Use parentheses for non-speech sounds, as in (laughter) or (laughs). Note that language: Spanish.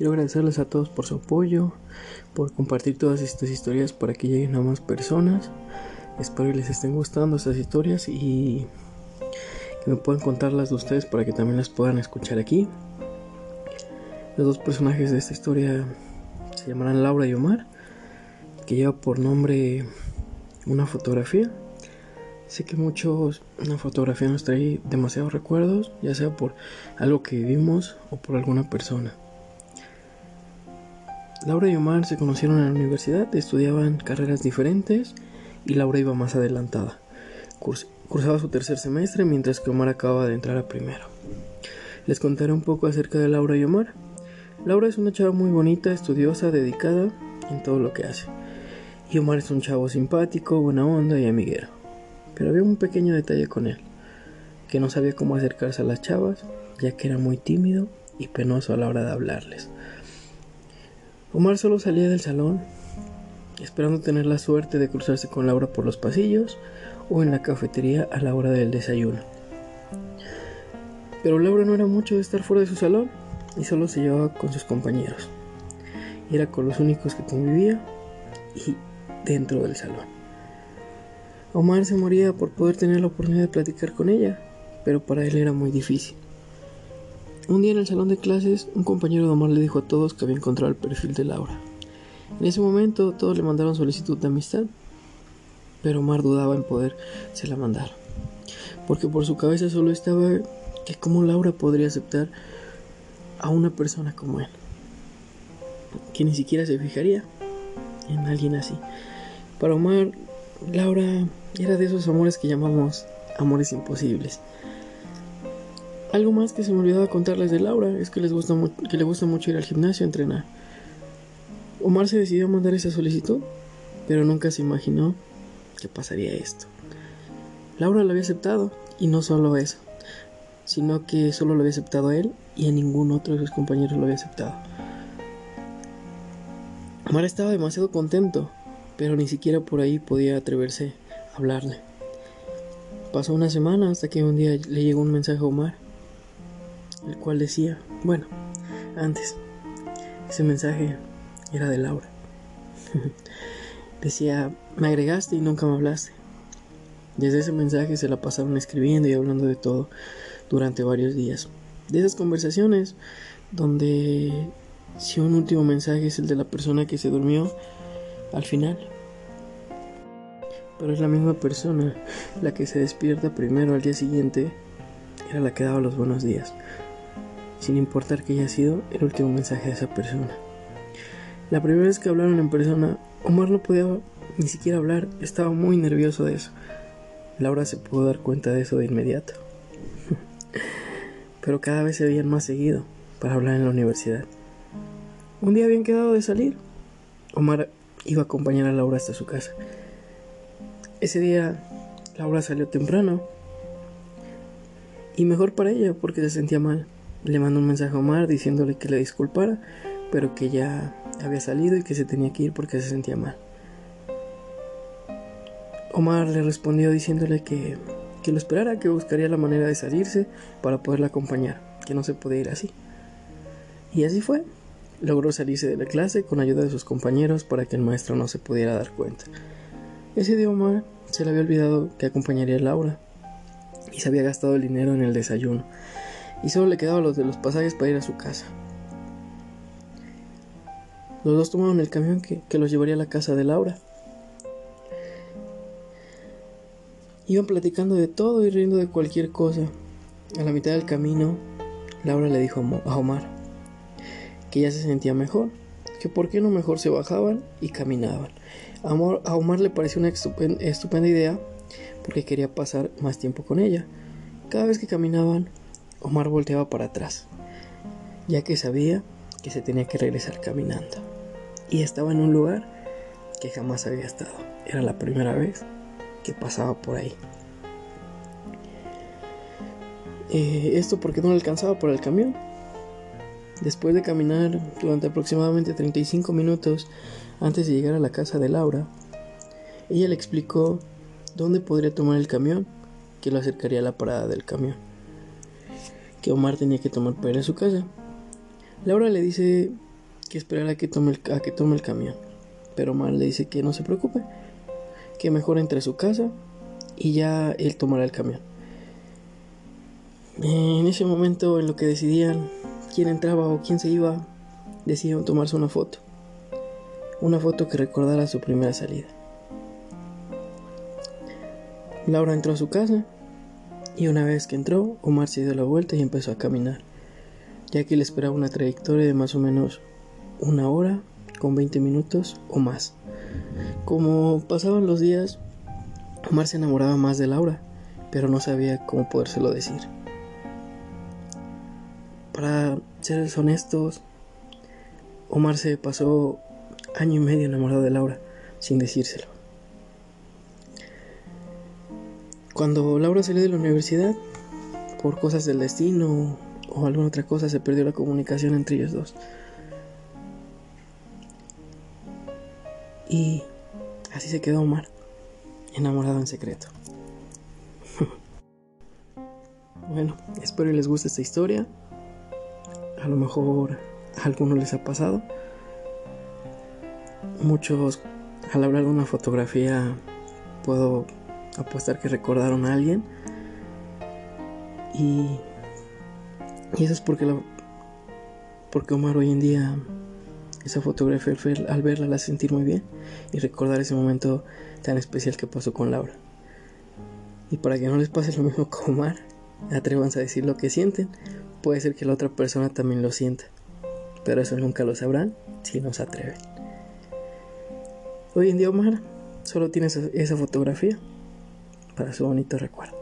Quiero agradecerles a todos por su apoyo, por compartir todas estas historias para que lleguen a más personas. Espero que les estén gustando estas historias y que me puedan contarlas de ustedes para que también las puedan escuchar aquí. Los dos personajes de esta historia se llamarán Laura y Omar, que lleva por nombre una fotografía. Sé que muchos una fotografía nos trae demasiados recuerdos, ya sea por algo que vivimos o por alguna persona. Laura y Omar se conocieron en la universidad, estudiaban carreras diferentes y Laura iba más adelantada. Cursaba su tercer semestre mientras que Omar acababa de entrar a primero. Les contaré un poco acerca de Laura y Omar. Laura es una chava muy bonita, estudiosa, dedicada en todo lo que hace. Y Omar es un chavo simpático, buena onda y amiguero. Pero había un pequeño detalle con él, que no sabía cómo acercarse a las chavas, ya que era muy tímido y penoso a la hora de hablarles. Omar solo salía del salón, esperando tener la suerte de cruzarse con Laura por los pasillos o en la cafetería a la hora del desayuno. Pero Laura no era mucho de estar fuera de su salón y solo se llevaba con sus compañeros. Era con los únicos que convivía y dentro del salón. Omar se moría por poder tener la oportunidad de platicar con ella, pero para él era muy difícil. Un día en el salón de clases, un compañero de Omar le dijo a todos que había encontrado el perfil de Laura. En ese momento todos le mandaron solicitud de amistad, pero Omar dudaba en poder se la mandar, porque por su cabeza solo estaba que cómo Laura podría aceptar a una persona como él, que ni siquiera se fijaría en alguien así. Para Omar, Laura era de esos amores que llamamos amores imposibles. Algo más que se me olvidaba contarles de Laura es que, les gusta que le gusta mucho ir al gimnasio a entrenar. Omar se decidió a mandar esa solicitud, pero nunca se imaginó que pasaría esto. Laura lo había aceptado, y no solo eso, sino que solo lo había aceptado a él y a ningún otro de sus compañeros lo había aceptado. Omar estaba demasiado contento, pero ni siquiera por ahí podía atreverse a hablarle. Pasó una semana hasta que un día le llegó un mensaje a Omar el cual decía, bueno, antes, ese mensaje era de Laura. (laughs) decía, me agregaste y nunca me hablaste. Desde ese mensaje se la pasaron escribiendo y hablando de todo durante varios días. De esas conversaciones donde si un último mensaje es el de la persona que se durmió al final. Pero es la misma persona la que se despierta primero al día siguiente, era la que daba los buenos días sin importar que haya sido el último mensaje de esa persona. La primera vez que hablaron en persona, Omar no podía ni siquiera hablar, estaba muy nervioso de eso. Laura se pudo dar cuenta de eso de inmediato. (laughs) Pero cada vez se veían más seguido para hablar en la universidad. Un día habían quedado de salir. Omar iba a acompañar a Laura hasta su casa. Ese día Laura salió temprano. Y mejor para ella porque se sentía mal. Le mandó un mensaje a Omar diciéndole que le disculpara, pero que ya había salido y que se tenía que ir porque se sentía mal. Omar le respondió diciéndole que, que lo esperara, que buscaría la manera de salirse para poderla acompañar, que no se podía ir así. Y así fue. Logró salirse de la clase con ayuda de sus compañeros para que el maestro no se pudiera dar cuenta. Ese día Omar se le había olvidado que acompañaría a Laura y se había gastado el dinero en el desayuno y solo le quedaban los de los pasajes para ir a su casa. Los dos tomaron el camión que, los llevaría a la casa de Laura. Iban platicando de todo y riendo de cualquier cosa. A la mitad del camino, Laura le dijo a Omar que ya se sentía mejor, que por qué no mejor se bajaban y caminaban. A Omar, le pareció una estupenda idea porque quería pasar más tiempo con ella. Cada vez que caminaban, Omar volteaba para atrás, ya que sabía que se tenía que regresar caminando. Y estaba en un lugar que jamás había estado. Era la primera vez que pasaba por ahí. Eh, esto porque no alcanzaba por el camión. Después de caminar durante aproximadamente 35 minutos antes de llegar a la casa de Laura, ella le explicó dónde podría tomar el camión que lo acercaría a la parada del camión que Omar tenía que tomar para ir a su casa. Laura le dice que esperar a que tome el, a que tome el camión. Pero Omar le dice que no se preocupe, que mejor entre a su casa y ya él tomará el camión. En ese momento, en lo que decidían quién entraba o quién se iba, decidieron tomarse una foto. Una foto que recordara su primera salida. Laura entró a su casa y una vez que entró, Omar se dio la vuelta y empezó a caminar, ya que le esperaba una trayectoria de más o menos una hora con 20 minutos o más. Como pasaban los días, Omar se enamoraba más de Laura, pero no sabía cómo podérselo decir. Para ser honestos, Omar se pasó año y medio enamorado de Laura sin decírselo. Cuando Laura salió de la universidad, por cosas del destino o alguna otra cosa, se perdió la comunicación entre ellos dos. Y así se quedó Omar, enamorado en secreto. (laughs) bueno, espero que les guste esta historia. A lo mejor a algunos les ha pasado. Muchos, al hablar de una fotografía, puedo apostar que recordaron a alguien. Y, y eso es porque, porque Omar hoy en día, esa fotografía al verla la sentir muy bien y recordar ese momento tan especial que pasó con Laura. Y para que no les pase lo mismo con Omar, atrévanse a decir lo que sienten. Puede ser que la otra persona también lo sienta, pero eso nunca lo sabrán si no se atreven. Hoy en día Omar solo tiene esa fotografía para su bonito recuerdo.